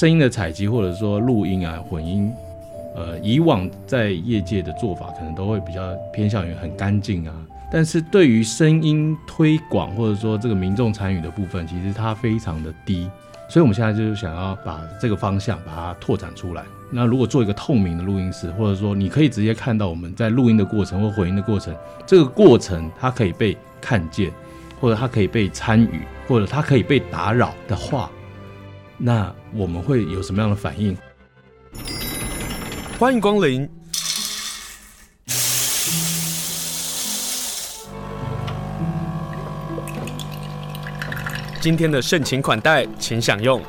声音的采集或者说录音啊、混音，呃，以往在业界的做法可能都会比较偏向于很干净啊，但是对于声音推广或者说这个民众参与的部分，其实它非常的低。所以，我们现在就是想要把这个方向把它拓展出来。那如果做一个透明的录音室，或者说你可以直接看到我们在录音的过程或混音的过程，这个过程它可以被看见，或者它可以被参与，或者它可以被打扰的话，那我们会有什么样的反应？欢迎光临。今天的盛情款待，请享用。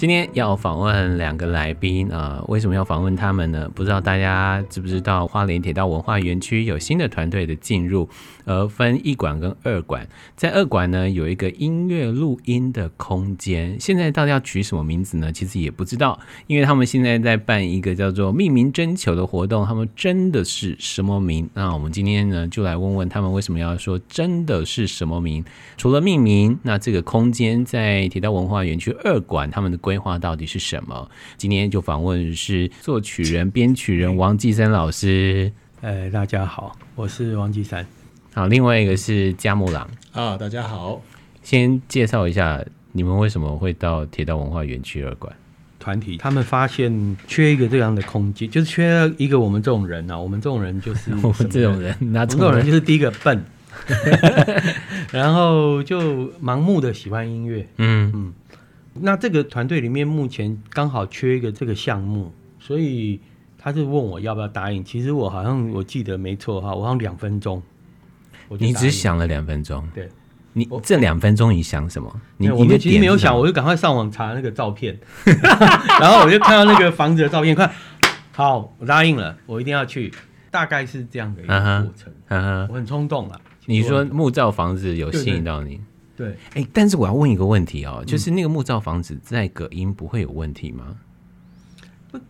今天要访问两个来宾啊、为什么要访问他们呢？不知道大家知不知道，花莲铁道文化园区有新的团队的进入，而分一馆跟二馆。在二馆呢，有一个音乐录音的空间，现在到底要取什么名字呢？其实也不知道，因为他们现在在办一个叫做命名征求的活动，他们真的是什么名？那我们今天呢，就来问问他们为什么要说真的是什么名？除了命名，那这个空间在铁道文化园区二馆，他们的。规划到底是什么？今天就访问是作曲人、编曲人王继三老师。呃，大家好，我是王继山。好，另外一个是加木朗。啊，大家好。先介绍一下你们为什么会到铁道文化园区二馆团体？他们发现缺一个这样的空间，就是缺一个我们这种人啊。我们这种人就是 我们这种人，那这种人就是第一个笨，然后就盲目的喜欢音乐。嗯嗯。那这个团队里面目前刚好缺一个这个项目，所以他就问我要不要答应。其实我好像我记得没错哈，我好像两分钟，你只想了两分钟？对，你这两分钟你想什么？你我们其实没有想，我就赶快上网查那个照片，然后我就看到那个房子的照片，看，好，我答应了，我一定要去。大概是这样的一个过程，我很冲动了。你说木造房子有吸引到你？对哎、欸，但是我要问一个问题哦，就是那个木造房子在隔音不会有问题吗？嗯、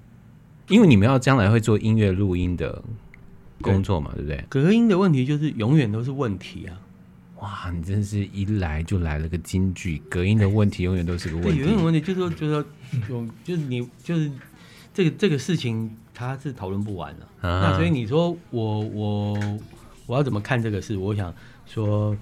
因为你们要将来会做音乐录音的工作嘛，对，不对？隔音的问题就是永远都是问题啊！哇，你真是一来就来了个金句，隔音的问题永远都是个问题。有一种问题就是说，就是说，有就是你就是这个这个事情，它是讨论不完的、啊。啊、那所以你说我我我要怎么看这个事？我想说。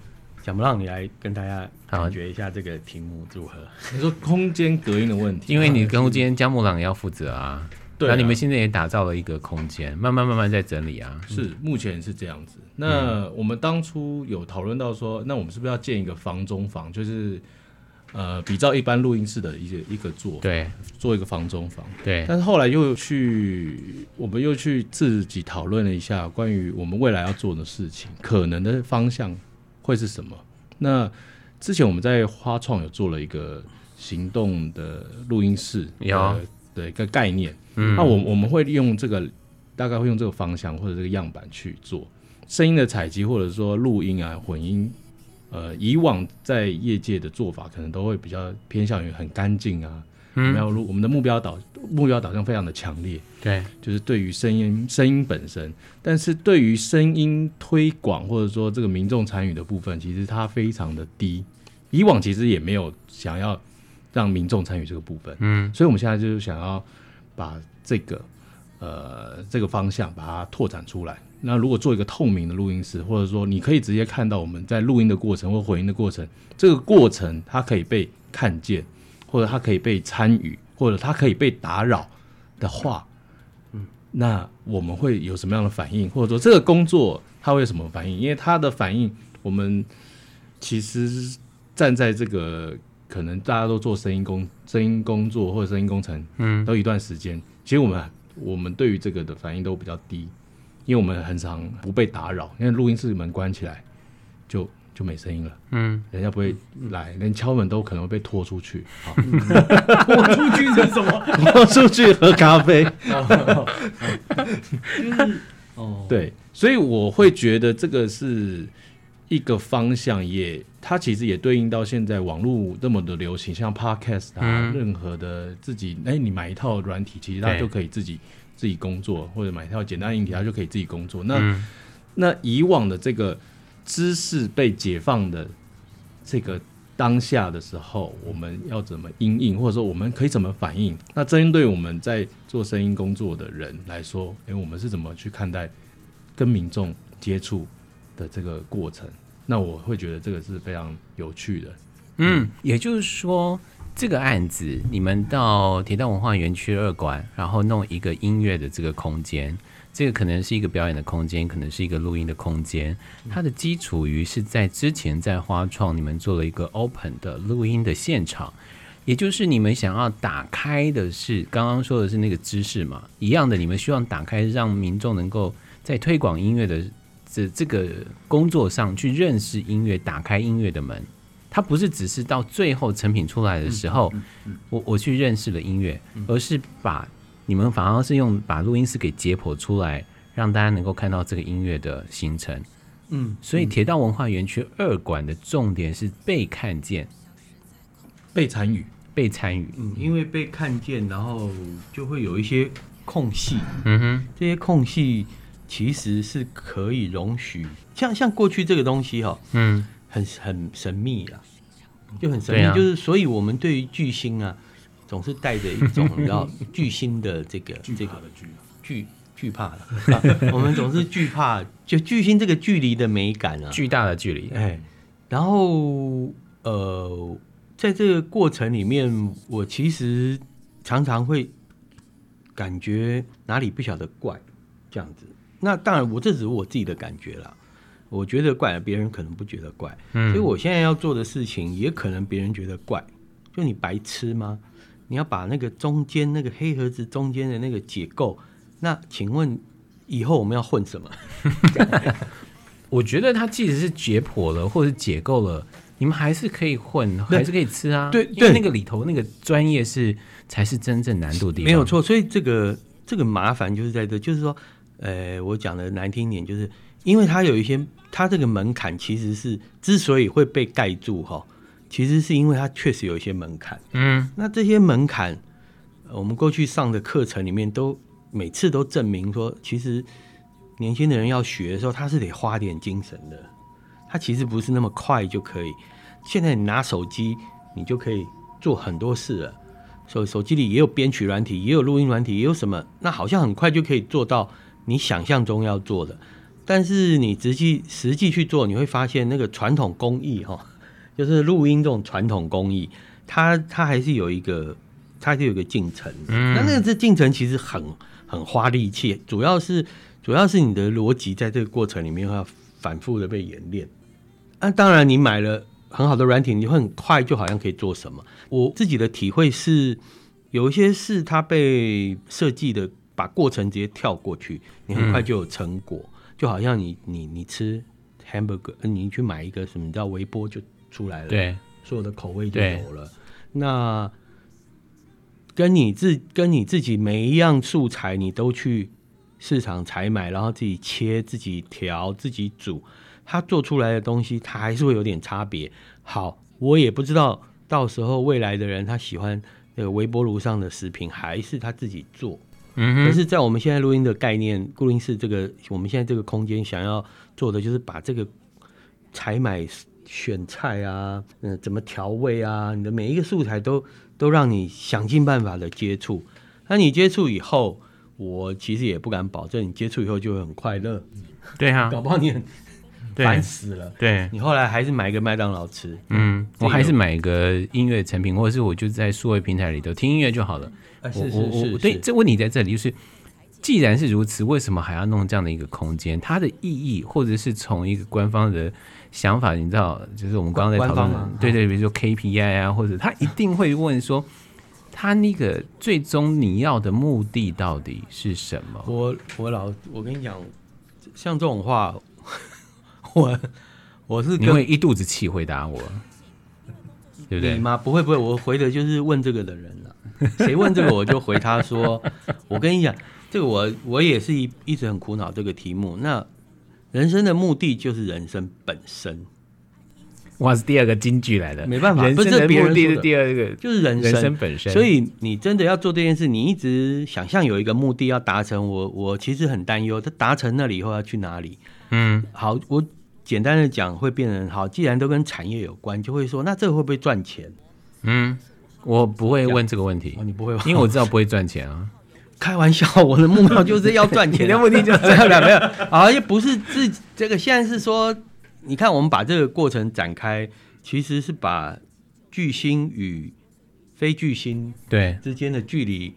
想不让你来跟大家感觉一下这个题目如何？你说空间隔音的问题，因为你跟空间姜木朗也要负责啊。对啊，那你们现在也打造了一个空间，慢慢慢慢在整理啊。是，目前是这样子。那我们当初有讨论到说，那我们是不是要建一个房中房，就是呃，比照一般录音室的一个一个做，对，做一个房中房。对。但是后来又去，我们又去自己讨论了一下关于我们未来要做的事情，可能的方向。会是什么？那之前我们在花创有做了一个行动的录音室，有的一个概念。嗯，那我我们会用这个，大概会用这个方向或者这个样板去做声音的采集，或者说录音啊、混音。呃，以往在业界的做法可能都会比较偏向于很干净啊。没有录，我们的目标导目标导向非常的强烈，对，就是对于声音声音本身，但是对于声音推广或者说这个民众参与的部分，其实它非常的低。以往其实也没有想要让民众参与这个部分，嗯，所以我们现在就是想要把这个呃这个方向把它拓展出来。那如果做一个透明的录音室，或者说你可以直接看到我们在录音的过程或回音的过程，这个过程它可以被看见。或者他可以被参与，或者他可以被打扰的话，嗯，那我们会有什么样的反应？或者说这个工作他会有什么反应？因为他的反应，我们其实站在这个可能大家都做声音工、声音工作或者声音工程，嗯，都一段时间，其实我们我们对于这个的反应都比较低，因为我们很常不被打扰，因为录音室门关起来就。就没声音了，嗯，人家不会来，连敲门都可能会被拖出去。好，拖出去是什么？拖出去喝咖啡。哦，对，所以我会觉得这个是一个方向也，也它其实也对应到现在网络那么的流行，像 Podcast 啊，嗯、任何的自己，哎、欸，你买一套软体，其实它就可以自己自己工作，或者买一套简单硬体，它就可以自己工作。那、嗯、那以往的这个。知识被解放的这个当下的时候，我们要怎么应应，或者说我们可以怎么反应？那针对我们在做声音工作的人来说，诶，我们是怎么去看待跟民众接触的这个过程？那我会觉得这个是非常有趣的。嗯，也就是说，这个案子你们到铁道文化园区二馆，然后弄一个音乐的这个空间。这个可能是一个表演的空间，可能是一个录音的空间。它的基础于是在之前在花创，你们做了一个 open 的录音的现场，也就是你们想要打开的是刚刚说的是那个知识嘛，一样的，你们希望打开，让民众能够在推广音乐的这这个工作上去认识音乐，打开音乐的门。它不是只是到最后成品出来的时候，我我去认识了音乐，而是把。你们反而是用把录音室给解剖出来，让大家能够看到这个音乐的形成。嗯，所以铁道文化园区二馆的重点是被看见、被参与、被参与。嗯，因为被看见，然后就会有一些空隙。嗯哼，这些空隙其实是可以容许，像像过去这个东西哈，嗯，很很神秘啊，就很神秘，就是所以我们对于巨星啊。总是带着一种你知道巨星的这个 这个惧惧怕的，我们总是惧怕就巨星这个距离的美感啊，巨大的距离。哎，然后呃，在这个过程里面，我其实常常会感觉哪里不晓得怪这样子。那当然，我这只是我自己的感觉啦。我觉得怪，别人可能不觉得怪。所以我现在要做的事情，也可能别人觉得怪。就你白痴吗？你要把那个中间那个黑盒子中间的那个解构，那请问以后我们要混什么？我觉得它即使是解剖了或者解构了，你们还是可以混，还是可以吃啊。对，因为那个里头那个专业是才是真正难度的地方。没有错，所以这个这个麻烦就是在这，就是说，呃，我讲的难听点，就是因为它有一些，它这个门槛其实是之所以会被盖住哈。其实是因为它确实有一些门槛，嗯，那这些门槛，我们过去上的课程里面都每次都证明说，其实年轻的人要学的时候，他是得花点精神的，他其实不是那么快就可以。现在你拿手机，你就可以做很多事了，手手机里也有编曲软体，也有录音软体，也有什么，那好像很快就可以做到你想象中要做的。但是你实际实际去做，你会发现那个传统工艺哈。就是录音这种传统工艺，它它还是有一个，它是有一个进程。嗯，那那个这进程其实很很花力气，主要是主要是你的逻辑在这个过程里面要反复的被演练。那当然，你买了很好的软体，你会很快就好像可以做什么。我自己的体会是，有一些事它被设计的把过程直接跳过去，你很快就有成果。嗯，就好像你你你吃 hamburger，你去买一个什么叫微波就。出来了，对，所有的口味就有了。那跟你自跟你自己每一样素材，你都去市场采买，然后自己切、自己调、自己煮，它做出来的东西，它还是会有点差别。好，我也不知道到时候未来的人他喜欢那个微波炉上的食品，还是他自己做。嗯哼，可是，在我们现在录音的概念，录音室这个我们现在这个空间想要做的，就是把这个采买。选菜啊，嗯，怎么调味啊？你的每一个素材都都让你想尽办法的接触。那你接触以后，我其实也不敢保证你接触以后就会很快乐。对啊，搞不好你很烦死了。对，你后来还是买一个麦当劳吃。嗯，我还是买一个音乐成品，或者是我就在数位平台里头听音乐就好了。啊、是是是，是，对，这问题在这里，就是既然是如此，为什么还要弄这样的一个空间？它的意义，或者是从一个官方的。想法你知道，就是我们刚刚在讨论的，对对，比如说 KPI 啊，或者他一定会问说，他那个最终你要的目的到底是什么？我我老我跟你讲，像这种话，我我是因为一肚子气回答我，对不对？你吗？不会不会，我回的就是问这个的人了。谁问这个我就回他说，我跟你讲，这个我我也是一一直很苦恼这个题目。那人生的目的就是人生本身。哇，是第二个金句来的，没办法，人生的目的是第二个，就是人生，人生本身。所以你真的要做这件事，你一直想象有一个目的要达成，我我其实很担忧，他达成那里以后要去哪里？嗯，好，我简单的讲，会变成好。既然都跟产业有关，就会说，那这个会不会赚钱？嗯，我不会问这个问题。哦，你不会问，因为我知道不会赚钱啊。开玩笑，我的目标就是要赚钱，你的目的就是这样的，没有啊，也不是自己这个。现在是说，你看我们把这个过程展开，其实是把巨星与非巨星对之间的距离，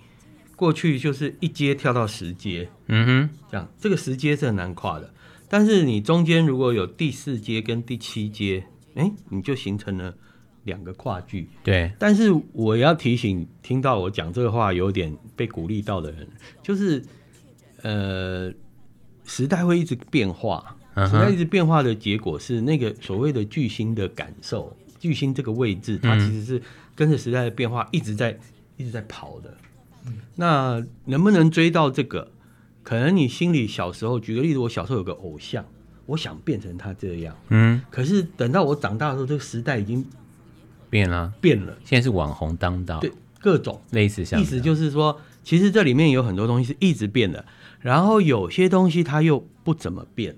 过去就是一阶跳到十阶，嗯哼，这样这个十阶是很难跨的。但是你中间如果有第四阶跟第七阶，哎，你就形成了。两个跨距，对，但是我要提醒听到我讲这个话有点被鼓励到的人，就是，呃，时代会一直变化，时代一直变化的结果是那个所谓的巨星的感受，巨星这个位置，它其实是跟着时代的变化一直在一直在跑的。那能不能追到这个？可能你心里小时候，举个例子，我小时候有个偶像，我想变成他这样，嗯，可是等到我长大的时候，这个时代已经。变了，变了。现在是网红当道，对，各种类似像。意思就是说，其实这里面有很多东西是一直变的，然后有些东西它又不怎么变。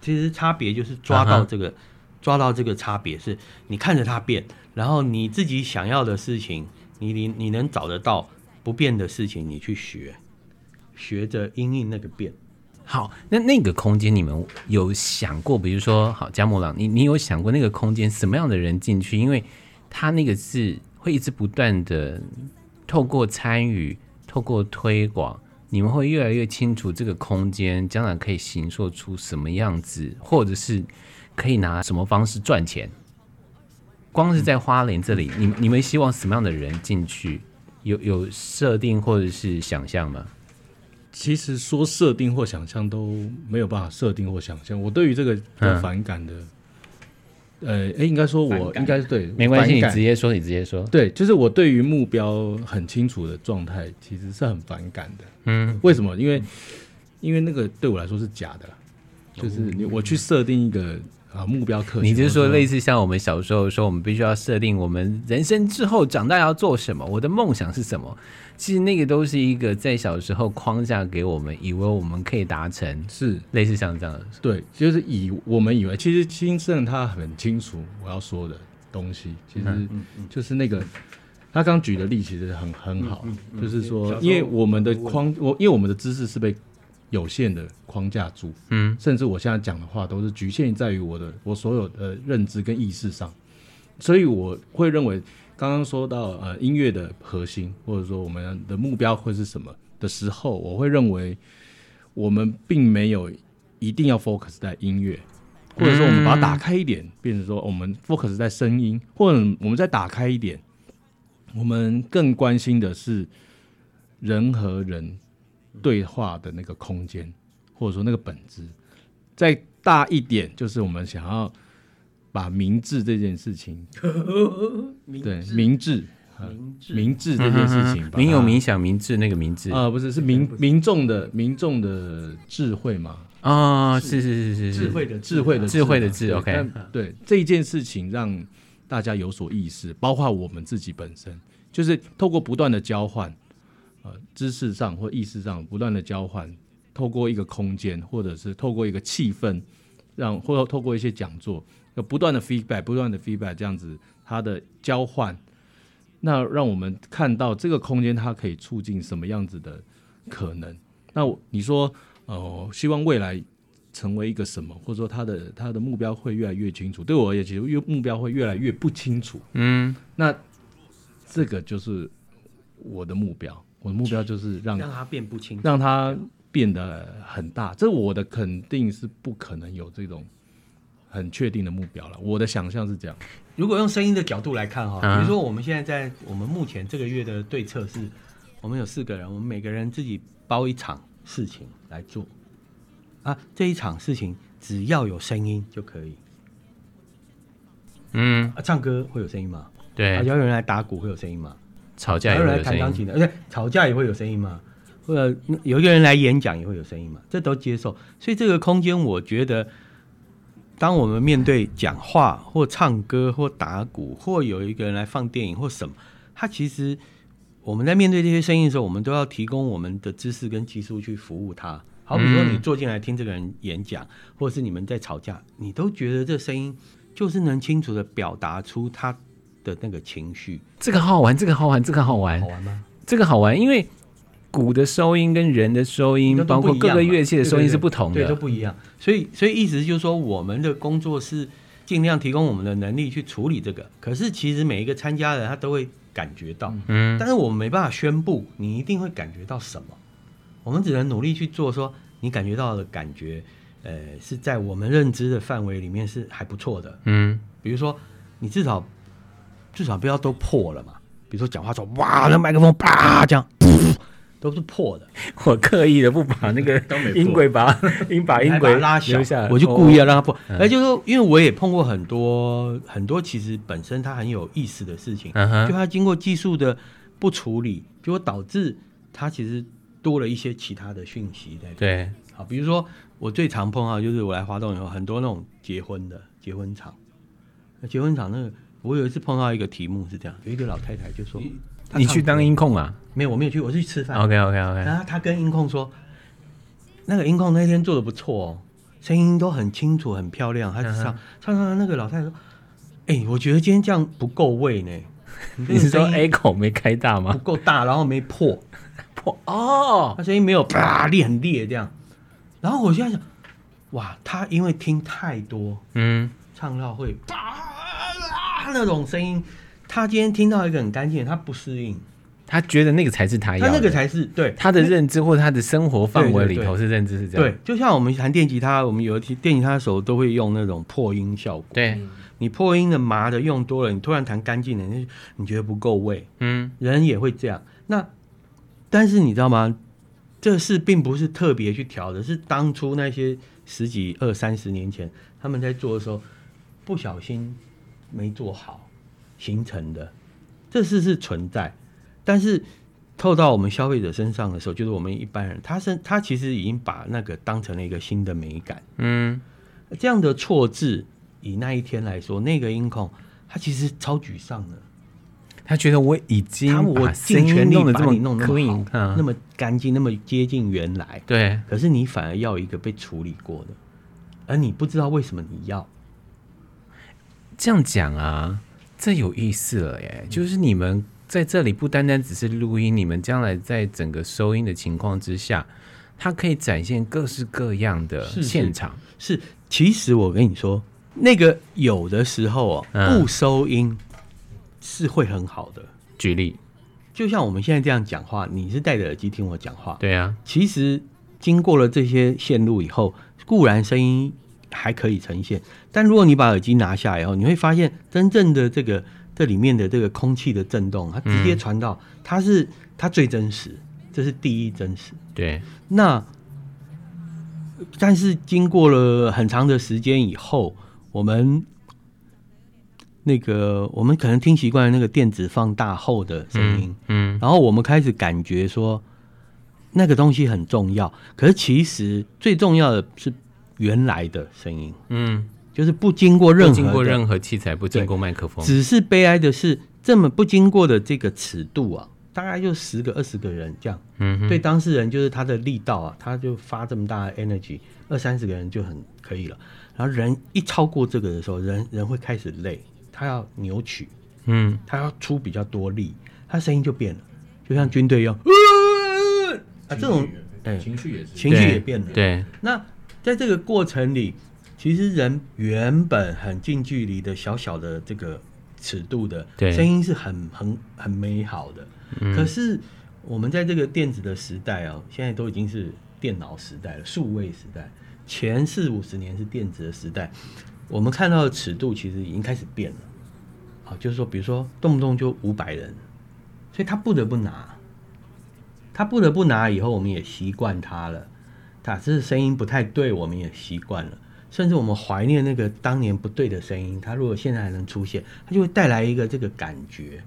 其实差别就是抓到这个，uh. 抓到这个差别是，你看着它变，然后你自己想要的事情，你你你能找得到不变的事情，你去学，学着因应那个变。好，那那个空间你们有想过？比如说，好，加木朗，你你有想过那个空间什么样的人进去？因为他那个是会一直不断的透过参与、透过推广，你们会越来越清楚这个空间将来可以形塑出什么样子，或者是可以拿什么方式赚钱。光是在花莲这里，你你们希望什么样的人进去？有有设定或者是想象吗？其实说设定或想象都没有办法设定或想象。我对于这个比较反感的。嗯呃，哎，应该说，我应该是对，没关系，你直接说，你直接说。对，就是我对于目标很清楚的状态，其实是很反感的。嗯，为什么？因为，因为那个对我来说是假的，就是你我去设定一个啊目标课，你就是说类似像我们小时候说，我们必须要设定我们人生之后长大要做什么，我的梦想是什么。其实那个都是一个在小时候框架给我们，以为我们可以达成，是类似像这样的。对，就是以我们以为，其实金圣他很清楚我要说的东西，其实就是那个他刚举的例其实很很好，就是说，因为我们的框，我因为我们的知识是被有限的框架住，嗯，甚至我现在讲的话都是局限在于我的我所有的认知跟意识上，所以我会认为。刚刚说到呃音乐的核心，或者说我们的目标会是什么的时候，我会认为我们并没有一定要 focus 在音乐，或者说我们把它打开一点，变成说我们 focus 在声音，或者我们再打开一点，我们更关心的是人和人对话的那个空间，或者说那个本质。再大一点，就是我们想要。把明智这件事情，对明智，明智这件事情，民有民想，明智那个明智。啊，不是是民民众的民众的智慧嘛？啊，是是是是是。智慧的智慧的智慧的智，OK，对这一件事情让大家有所意识，包括我们自己本身，就是透过不断的交换，呃，知识上或意识上不断的交换，透过一个空间，或者是透过一个气氛，让或者透过一些讲座。要不断的 feedback，不断的 feedback，这样子它的交换，那让我们看到这个空间它可以促进什么样子的可能？那你说，呃，希望未来成为一个什么，或者说他的他的目标会越来越清楚？对我而言，其实越目标会越来越不清楚。嗯，那这个就是我的目标，我的目标就是让让它变不清楚，让它变得很大。这我的肯定是不可能有这种。很确定的目标了，我的想象是这样。如果用声音的角度来看哈，比如说我们现在在我们目前这个月的对策是，我们有四个人，我们每个人自己包一场事情来做啊，这一场事情只要有声音就可以。嗯，啊，唱歌会有声音吗？对，啊，有人来打鼓会有声音吗？吵架有人来弹钢琴的，而且吵架也会有声音吗？或者有一个人来演讲也会有声音吗？这都接受，所以这个空间我觉得。当我们面对讲话或唱歌或打鼓，或有一个人来放电影或什么，他其实我们在面对这些声音的时候，我们都要提供我们的知识跟技术去服务他。好好比说你坐进来听这个人演讲，或者是你们在吵架，你都觉得这声音就是能清楚的表达出他的那个情绪。这个好好玩，这个好玩，这个好玩，好玩吗？这个好玩，因为鼓的收音跟人的收音，包括各个乐器的收音是不同的，对，都不一样。所以，所以意思就是说，我们的工作是尽量提供我们的能力去处理这个。可是，其实每一个参加人他都会感觉到，嗯，但是我们没办法宣布你一定会感觉到什么。我们只能努力去做，说你感觉到的感觉，呃，是在我们认知的范围里面是还不错的。嗯，比如说你至少至少不要都破了嘛。比如说讲话说哇，那麦克风啪这样，都是破的。我刻意的不把那个音轨把 音把音轨拉小，我就故意要让它破。哎，就是说，因为我也碰过很多很多，其实本身它很有意思的事情，就它经过技术的不处理，结果导致它其实。多了一些其他的讯息在对，好，比如说我最常碰到就是我来华东以后，很多那种结婚的结婚场，那结婚场那个，我有一次碰到一个题目是这样，有一个老太太就说：“你去当音控啊？”没有，我没有去，我是去吃饭。OK OK OK。然后他跟音控说，那个音控那天做的不错哦，声音都很清楚、很漂亮。他唱唱唱，那个老太太说：“哎、欸，我觉得今天这样不够味呢。你”说 A 口没开大吗？不够大，然后没破。哦，他声音没有啪裂很裂这样，然后我现在想，哇，他因为听太多，嗯，唱到会啪那种声音，他今天听到一个很干净，他不适应，他觉得那个才是他要的，他那个才是对。他的认知或者他的生活范围里头是认知是这样，对，就像我们弹电吉他，我们有的电吉他的时候都会用那种破音效果，对，你破音的麻的用多了，你突然弹干净的，你你觉得不够味，嗯，人也会这样，那。但是你知道吗？这事并不是特别去调的，是当初那些十几二三十年前他们在做的时候，不小心没做好形成的。这事是存在，但是透到我们消费者身上的时候，就是我们一般人，他是他其实已经把那个当成了一个新的美感。嗯，这样的错字，以那一天来说，那个音控他其实超沮丧的。他觉得我已经我尽全力把你弄那么好，嗯、那么干净，那么接近原来。对，可是你反而要一个被处理过的，而你不知道为什么你要这样讲啊？这有意思了耶！嗯、就是你们在这里不单单只是录音，你们将来在整个收音的情况之下，它可以展现各式各样的现场。是，是，是，其实我跟你说，那个有的时候哦，嗯、不收音。是会很好的。举例，就像我们现在这样讲话，你是戴着耳机听我讲话。对啊，其实经过了这些线路以后，固然声音还可以呈现，但如果你把耳机拿下以后，你会发现真正的这个这里面的这个空气的震动，它直接传到，它是它最真实，这是第一真实。对，那但是经过了很长的时间以后，我们。那个我们可能听习惯那个电子放大后的声音，嗯，嗯，然后我们开始感觉说那个东西很重要，可是其实最重要的是原来的声音，嗯，就是不经过任何经过任何器材，不经过麦克风，只是悲哀的是这么不经过的这个尺度啊，大概就十个二十个人这样，嗯哼，对当事人就是他的力道啊，他就发这么大的 energy，二三十个人就很可以了，然后人一超过这个的时候，人人会开始累。他要扭曲，嗯，他要出比较多力，他声音就变了，就像军队一样，呃、啊，这种哎，情绪也是，情绪也变了。对，那在这个过程里，其实人原本很近距离的小小的这个尺度的声音是很很很美好的。嗯、可是我们在这个电子的时代哦，现在都已经是电脑时代了，数位时代，前四五十年是电子的时代。我们看到的尺度其实已经开始变了，啊，就是说，比如说动不动就五百人，所以他不得不拿，他不得不拿，以后我们也习惯他了，他这声音不太对，我们也习惯了，甚至我们怀念那个当年不对的声音，他如果现在还能出现，他就会带来一个这个感觉，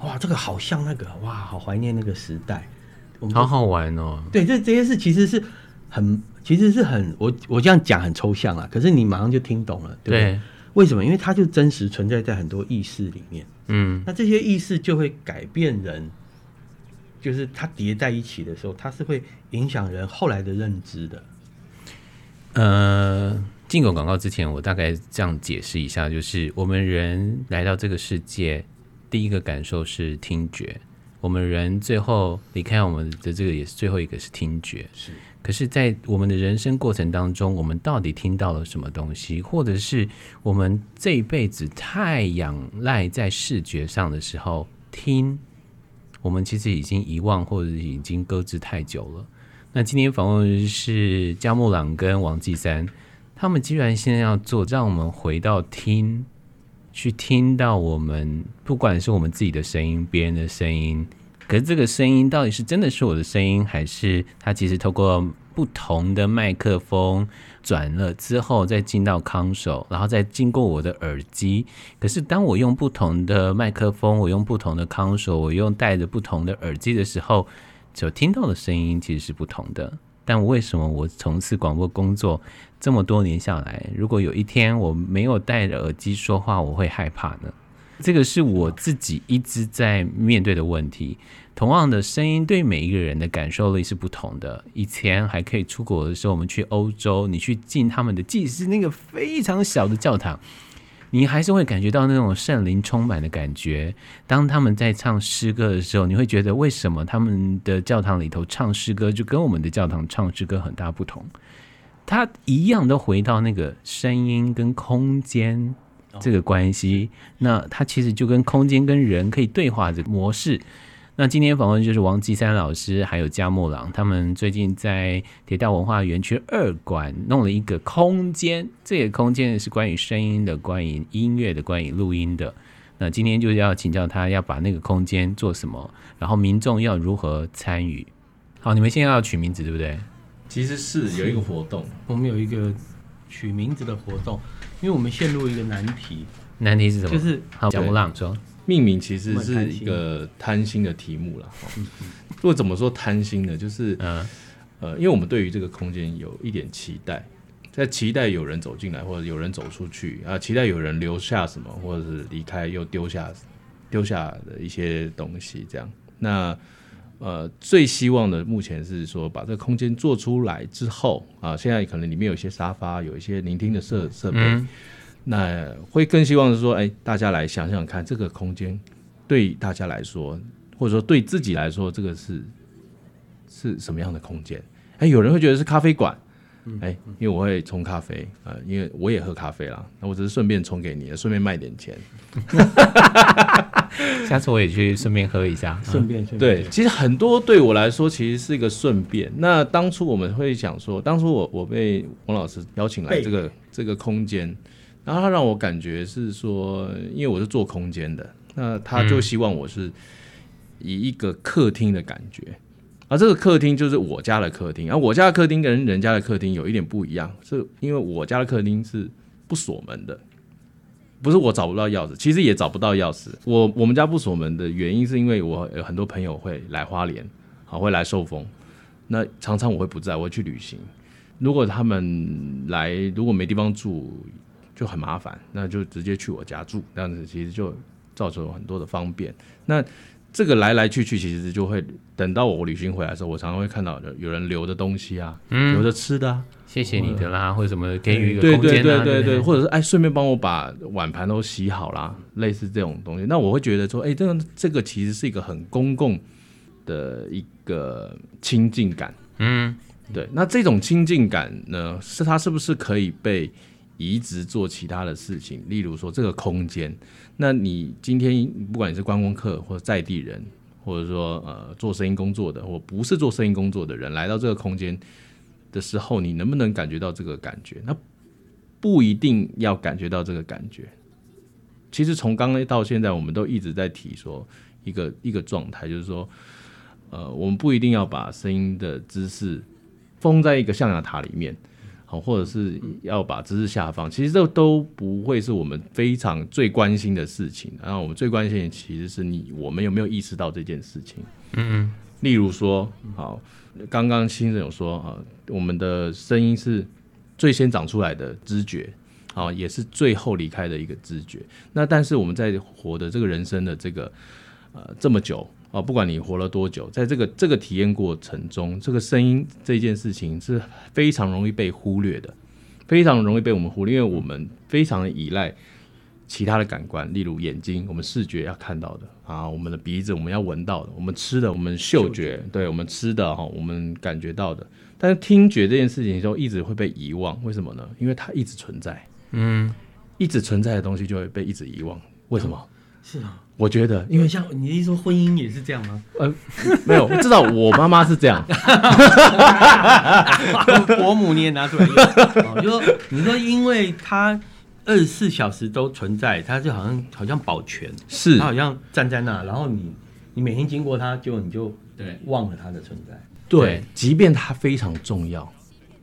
哇，这个好像那个，哇，好怀念那个时代，我们好好玩哦，对，这这些事其实是很。其实是很我我这样讲很抽象啊，可是你马上就听懂了，对不对？对。为什么？因为它就真实存在在很多意识里面。嗯。那这些意识就会改变人就是它叠在一起的时候，它是会影响人后来的认知的。呃，进口广告之前，我大概这样解释一下，就是我们人来到这个世界，第一个感受是听觉。我们人最后离开我们的这个也是最后一个是听觉。是。可是，在我们的人生过程当中，我们到底听到了什么东西，或者是我们这一辈子太仰赖在视觉上的时候，听，我们其实已经遗忘或者已经搁置太久了。那今天访问的是加木朗跟王继三，他们既然现在要做，让我们回到听，去听到我们不管是我们自己的声音，别人的声音，可是这个声音到底是真的是我的声音，还是它其实透过不同的麦克风转了之后再进到 console，然后再经过我的耳机。可是当我用不同的麦克风，我用不同的 console，我用戴着不同的耳机的时候。就听到的声音其实是不同的，但为什么我从事广播工作这么多年下来，如果有一天我没有戴着耳机说话，我会害怕呢？这个是我自己一直在面对的问题。同样的声音对每一个人的感受力是不同的。以前还可以出国的时候，我们去欧洲，你去进他们的，即使是那个非常小的教堂。你还是会感觉到那种圣灵充满的感觉。当他们在唱诗歌的时候，你会觉得为什么他们的教堂里头唱诗歌就跟我们的教堂唱诗歌很大不同？它一样都回到那个声音跟空间这个关系。那它其实就跟空间跟人可以对话的模式。那今天访问就是王继山老师，还有加莫朗，他们最近在铁道文化园区二馆弄了一个空间，这个空间是关于声音的、关于音乐的、关于录音的。那今天就是要请教他要把那个空间做什么，然后民众要如何参与。好，你们现在要取名字对不对？其实是有一个活动，我们有一个取名字的活动，因为我们陷入一个难题。难题是什么？就是好，佳木浪说。命名其实是一个贪心的题目了。如果怎么说贪心呢？就是嗯呃，因为我们对于这个空间有一点期待，在期待有人走进来，或者有人走出去啊，期待有人留下什么，或者是离开又丢下丢下的一些东西。这样，那呃，最希望的目前是说把这个空间做出来之后啊，现在可能里面有一些沙发，有一些聆听的设设备。嗯那会更希望是说，哎，大家来想想看，这个空间对大家来说，或者说对自己来说，这个是是什么样的空间？哎，有人会觉得是咖啡馆，哎，因为我会冲咖啡啊、呃，因为我也喝咖啡啦。那我只是顺便冲给你，顺便卖点钱。下次我也去顺便喝一下，顺便顺便。对，其实很多对我来说，其实是一个顺便。那当初我们会想说，当初我我被王老师邀请来这个这个空间。然后他让我感觉是说，因为我是做空间的，那他就希望我是以一个客厅的感觉，而、嗯啊、这个客厅就是我家的客厅，而、啊、我家的客厅跟人家的客厅有一点不一样，是因为我家的客厅是不锁门的，不是我找不到钥匙，其实也找不到钥匙。我我们家不锁门的原因是因为我有很多朋友会来花莲，好会来受风，那常常我会不在，我会去旅行。如果他们来，如果没地方住。就很麻烦，那就直接去我家住，这样子其实就造成了很多的方便。那这个来来去去，其实就会等到我旅行回来的时候，我常常会看到有人留的东西啊，嗯、留着吃的、啊，谢谢你的啦，或者什么给予一个空间、啊、对对对对对，或者是哎，顺便帮我把碗盘都洗好啦，类似这种东西。那我会觉得说，哎，这个这个其实是一个很公共的一个亲近感，嗯，对。那这种亲近感呢，是它是不是可以被移植做其他的事情，例如说这个空间，那你今天不管你是观光客或者在地人，或者说呃做生意工作的，或不是做生意工作的人，来到这个空间的时候，你能不能感觉到这个感觉？那不一定要感觉到这个感觉。其实从刚刚到现在，我们都一直在提说一个一个状态，就是说，呃，我们不一定要把声音的知识封在一个象牙塔里面。好，或者是要把知识下放，其实这都不会是我们非常最关心的事情。然后我们最关心的其实是你我们有没有意识到这件事情。嗯。例如说，好，刚刚先生有说啊，我们的声音是最先长出来的知觉，啊，也是最后离开的一个知觉。那但是我们在活的这个人生的这个呃这么久，啊，不管你活了多久，在这个这个体验过程中，这个声音这件事情是非常容易被忽略的，非常容易被我们忽略，因为我们非常的依赖其他的感官，例如眼睛，我们视觉要看到的啊，我们的鼻子我们要闻到的，我们吃的，我们嗅觉，嗅觉对我们吃的哈，我们感觉到的。但是听觉这件事情就一直会被遗忘，为什么呢？因为它一直存在，嗯，一直存在的东西就会被一直遗忘，为什么？是啊，我觉得，因为像你一说婚姻也是这样吗？呃，没有，我知道我妈妈是这样，伯母你也拿出来用，哦、就说你说因为它。二十四小时都存在，它就好像好像保全，是它好像站在那，然后你你每天经过它，就你就对忘了它的存在。对，对即便它非常重要，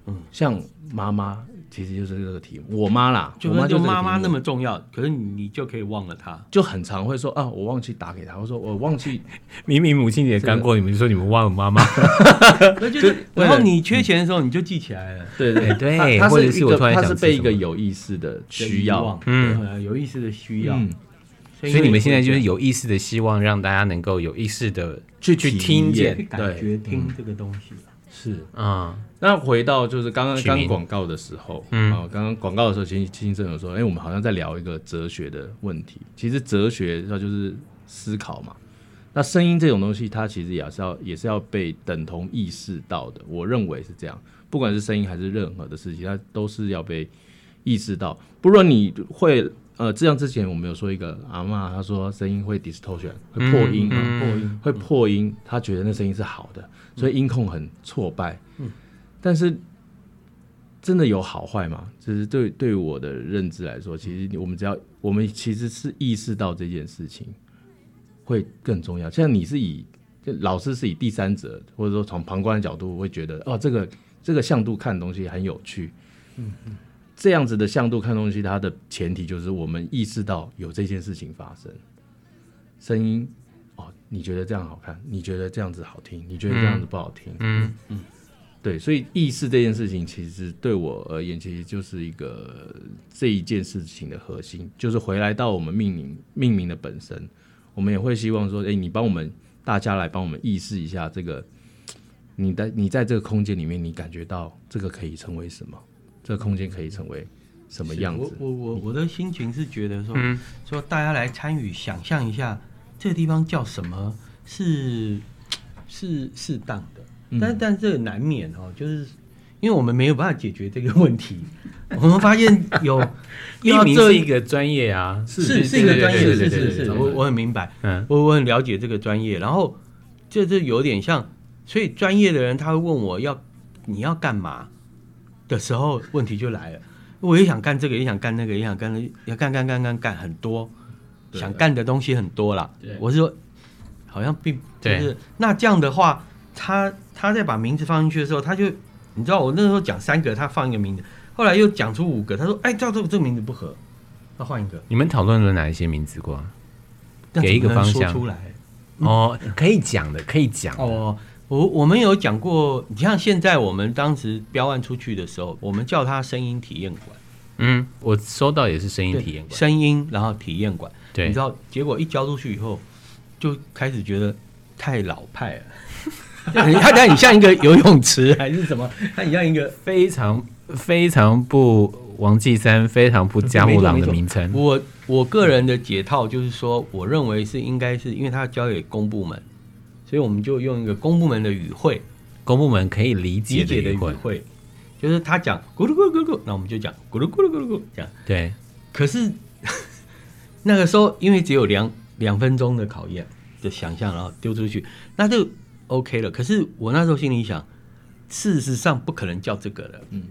嗯，像妈妈。其实就是这个题目，我妈啦，就就妈妈那么重要，可是你就可以忘了她，就很常会说啊，我忘记打给她，我说我忘记，明明母亲节刚过，你们就说你们忘了妈妈，那就是，然后你缺钱的时候你就记起来了，对对对，或者是我突然想，他是被一个有意识的需要，嗯，有意识的需要，所以你们现在就是有意识的希望让大家能够有意识的去去听见、感觉、听这个东西。是啊，那回到就是刚刚刚广告的时候，嗯，啊，刚刚广告的时候，其实清正有说，哎、欸，我们好像在聊一个哲学的问题。其实哲学它就是思考嘛。那声音这种东西，它其实也是要也是要被等同意识到的。我认为是这样，不管是声音还是任何的事情，它都是要被意识到。不论你会呃，这样之前我们有说一个阿嬷，她说声音会 distortion 会破音，嗯、破音会破音，她觉得那声音是好的。所以音控很挫败，嗯，但是真的有好坏吗？就是对对我的认知来说，其实我们只要我们其实是意识到这件事情会更重要。像你是以老师是以第三者或者说从旁观的角度会觉得哦，这个这个向度看东西很有趣，嗯嗯，这样子的向度看东西，它的前提就是我们意识到有这件事情发生，声音。你觉得这样好看？你觉得这样子好听？你觉得这样子不好听？嗯嗯，对，所以意识这件事情，其实对我而言，其实就是一个这一件事情的核心，就是回来到我们命名命名的本身，我们也会希望说，哎，你帮我们大家来帮我们意识一下这个，你在你在这个空间里面，你感觉到这个可以成为什么？这个空间可以成为什么样子？我我我我的心情是觉得说，嗯、说大家来参与，想象一下。这个地方叫什么？是 是适当的，嗯、但但这个难免哦，就是因为我们没有办法解决这个问题。我们发现有命名是一个专业啊，是是，是一个专业，是是是，我我很明白，嗯，我我很了解这个专业。然后这这有点像，所以专业的人他会问我要你要干嘛的时候，问题就来了。我也想干这个，也想干那个，也想干那要干干干干干很多。想干的东西很多啦，我是说，好像并就是那这样的话，他他在把名字放进去的时候，他就你知道，我那时候讲三个，他放一个名字，后来又讲出五个，他说：“哎，叫这个这个名字不合，那换一个。”你们讨论了哪一些名字过？给一个方向出来哦，可以讲的，可以讲哦。我我们有讲过，你像现在我们当时标案出去的时候，我们叫它声音体验馆。嗯，我收到也是声音体验馆，声音然后体验馆。对，你知道，结果一交出去以后，就开始觉得太老派了。它它很像一个游泳池还是什么？它很像一个非常非常不王继三、非常不加木朗的名称。我我个人的解套就是说，我认为是应该是因为它交给公部门，所以我们就用一个公部门的语汇，公部门可以理解的语汇，就是他讲咕噜咕噜咕噜，那我们就讲咕噜咕噜咕噜咕这样。对，可是。那个时候，因为只有两两分钟的考验的想象，然后丢出去，那就 OK 了。可是我那时候心里想，事实上不可能叫这个的。嗯，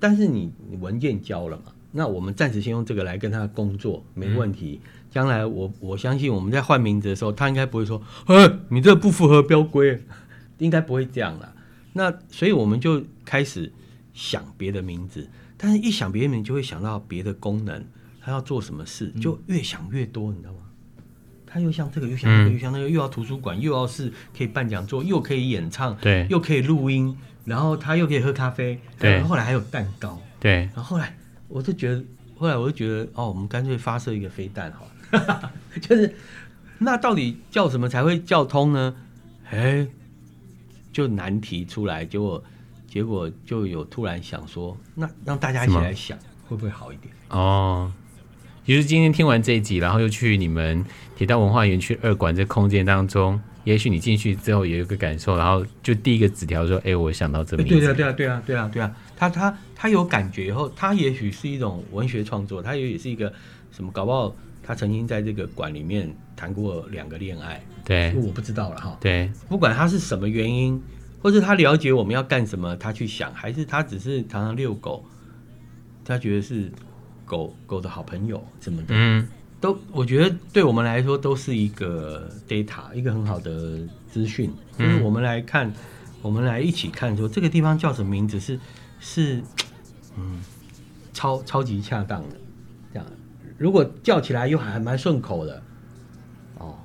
但是你你文件交了嘛？那我们暂时先用这个来跟他工作，没问题。将来我我相信我们在换名字的时候，他应该不会说，哎，你这不符合标规，应该不会这样了。那所以我们就开始想别的名字，但是一想别的名字，就会想到别的功能。他要做什么事，就越想越多，你知道吗？他又像这个，又像那个，又像那个，又要图书馆，又要是可以办讲座，又可以演唱，对，又可以录音，然后他又可以喝咖啡，对，然后后来还有蛋糕，对，然后后来我就觉得，后来我就觉得，哦，我们干脆发射一个飞弹好了，就是那到底叫什么才会叫通呢？哎，就难题出来，结果结果就有突然想说，那让大家一起来想，会不会好一点？哦，其实今天听完这一集，然后又去你们铁道文化园区二馆这空间当中，也许你进去之后也有个感受，然后就第一个纸条说：“哎，我想到这边。”对啊，对啊，对啊，对啊，对啊，他他他有感觉以后，他也许是一种文学创作，他也许是一个什么，搞不好他曾经在这个馆里面谈过两个恋爱。对，我不知道了哈。对，不管他是什么原因，或是他了解我们要干什么，他去想，还是他只是常常遛狗，他觉得是狗狗的好朋友什么的，嗯，都我觉得对我们来说都是一个 data，一个很好的资讯。就是我们来看，我们来一起看，说这个地方叫什么名字是是，嗯，超超级恰当的，这样，如果叫起来又还蛮顺口的。哦。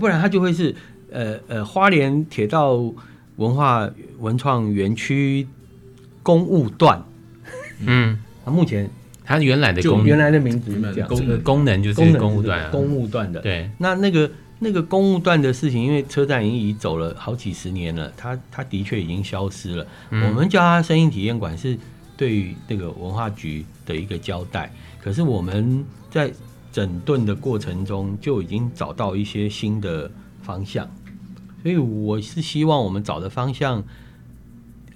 不然它就会是呃呃花莲铁道文化文创园区公务段，嗯，那目前它原来的功原来的名字这样，功能功能就是公务段，公务段的。对，那那个那个公务段的事情，因为车站已经移走了好几十年了，它它的确已经消失了。我们叫它声音体验馆，是对于那个文化局的一个交代。可是我们在整顿的过程中就已经找到一些新的方向，所以我是希望我们找的方向，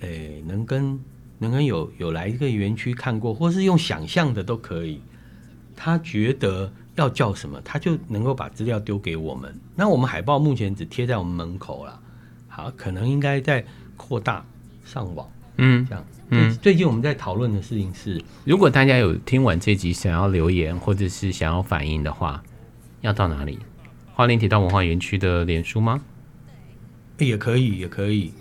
诶、欸，能跟能跟有有来一个园区看过，或是用想象的都可以。他觉得要叫什么，他就能够把资料丢给我们。那我们海报目前只贴在我们门口了，好，可能应该在扩大上网，嗯，这样。嗯，最近我们在讨论的事情是，如果大家有听完这集想要留言或者是想要反映的话，要到哪里？花莲铁道文化园区的脸书吗？也可以，也可以。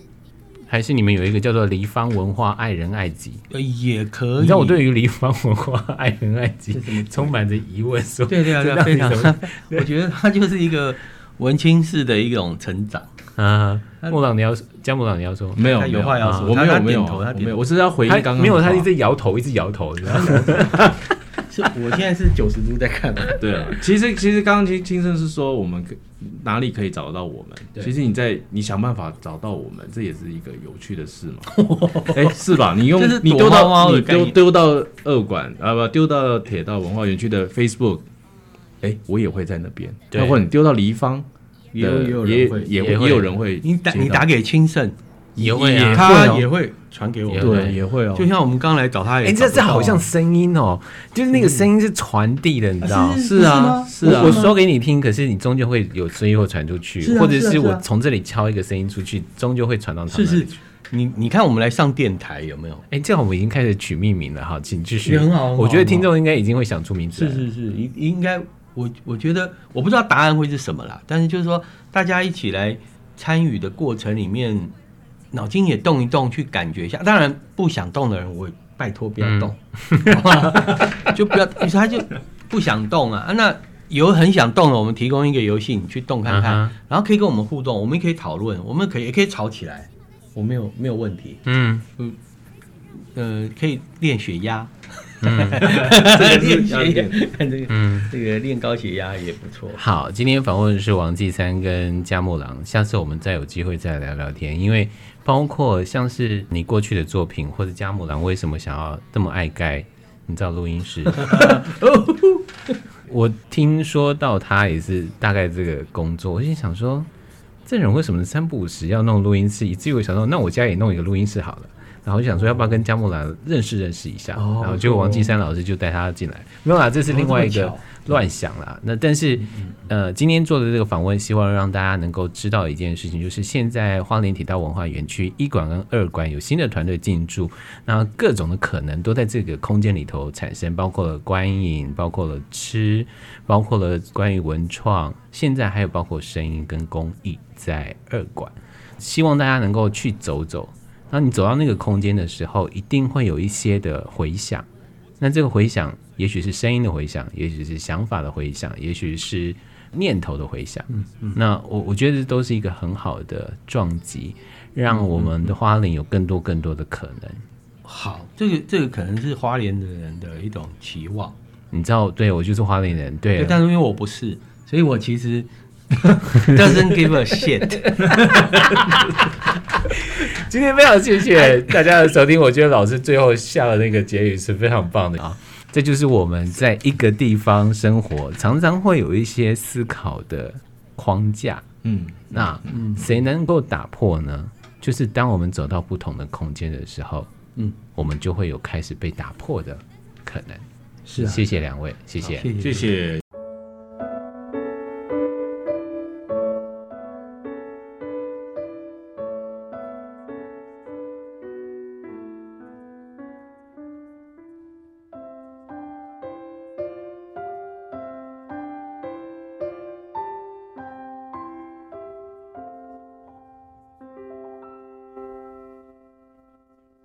还是你们有一个叫做离芳文化爱人爱己？呃也可以。你知道我对于离芳文化爱人爱己充满着疑问，说对对对，非常。我觉得它就是一个文青式的一种成长。啊，木朗，你要姜木朗，你要说没有，有话要说，我没有，没有，他没有，我是要回应刚刚，没有，他一直摇头，一直摇头，你知道吗？是，我现在是九十度在看。对啊，其实其实刚刚青青生是说，我们可哪里可以找得到我们？其实你在你想办法找到我们，这也是一个有趣的事嘛。哎，是吧？你用你丢到你丢丢到二馆啊，不丢到铁道文化园区的 Facebook，哎，我也会在那边。包括你丢到离芳。也有也也也有人会，你打你打给青盛，也会他也会传给我们，对，也会哦。就像我们刚来找他，哎，这这好像声音哦，就是那个声音是传递的，你知道？是啊，是啊。我说给你听，可是你终究会有声音会传出去，或者是我从这里敲一个声音出去，终究会传到他们。是是，你你看我们来上电台有没有？哎，这样我们已经开始取命名了哈，请继续。很好，我觉得听众应该已经会想出名字。是是是，应应该。我我觉得我不知道答案会是什么啦，但是就是说大家一起来参与的过程里面，脑筋也动一动，去感觉一下。当然不想动的人，我拜托不要动，嗯、就不要。于是他就不想动啊。那有很想动的，我们提供一个游戏，你去动看看，嗯、然后可以跟我们互动，我们也可以讨论，我们可以也可以吵起来，我没有没有问题。嗯嗯呃，可以练血压。嗯，这个练血压，看这个，嗯，这个练高血压也不错。好，今天访问的是王继三跟加木郎，下次我们再有机会再聊聊天。因为包括像是你过去的作品，或者加木郎为什么想要这么爱盖，你知道录音室？我听说到他也是大概这个工作，我就想说，这人为什么三不五时要弄录音室？以至于我想说，那我家也弄一个录音室好了。然后就想说要不要跟姜木兰认识认识一下，哦、然后结果王继山老师就带他进来，哦、没有啦，这是另外一个乱想啦。那但是，呃，今天做的这个访问，希望让大家能够知道一件事情，就是现在花莲铁道文化园区一馆跟二馆有新的团队进驻，那各种的可能都在这个空间里头产生，包括了观影，包括了吃，包括了关于文创，现在还有包括声音跟工艺在二馆，希望大家能够去走走。当你走到那个空间的时候，一定会有一些的回响。那这个回响，也许是声音的回响，也许是想法的回响，也许是念头的回响。嗯嗯。那我我觉得这都是一个很好的撞击，让我们的花莲有更多更多的可能。好，这个这个可能是花莲的人的一种期望。你知道，对，我就是花莲人，对。但是因为我不是。所以我其实 doesn't give a shit。今天非常谢谢大家的收听，我觉得老师最后下的那个结语是非常棒的啊！这就是我们在一个地方生活，常常会有一些思考的框架。嗯，那谁能够打破呢？就是当我们走到不同的空间的时候，嗯，我们就会有开始被打破的可能。是啊，谢谢两位，谢谢，谢谢。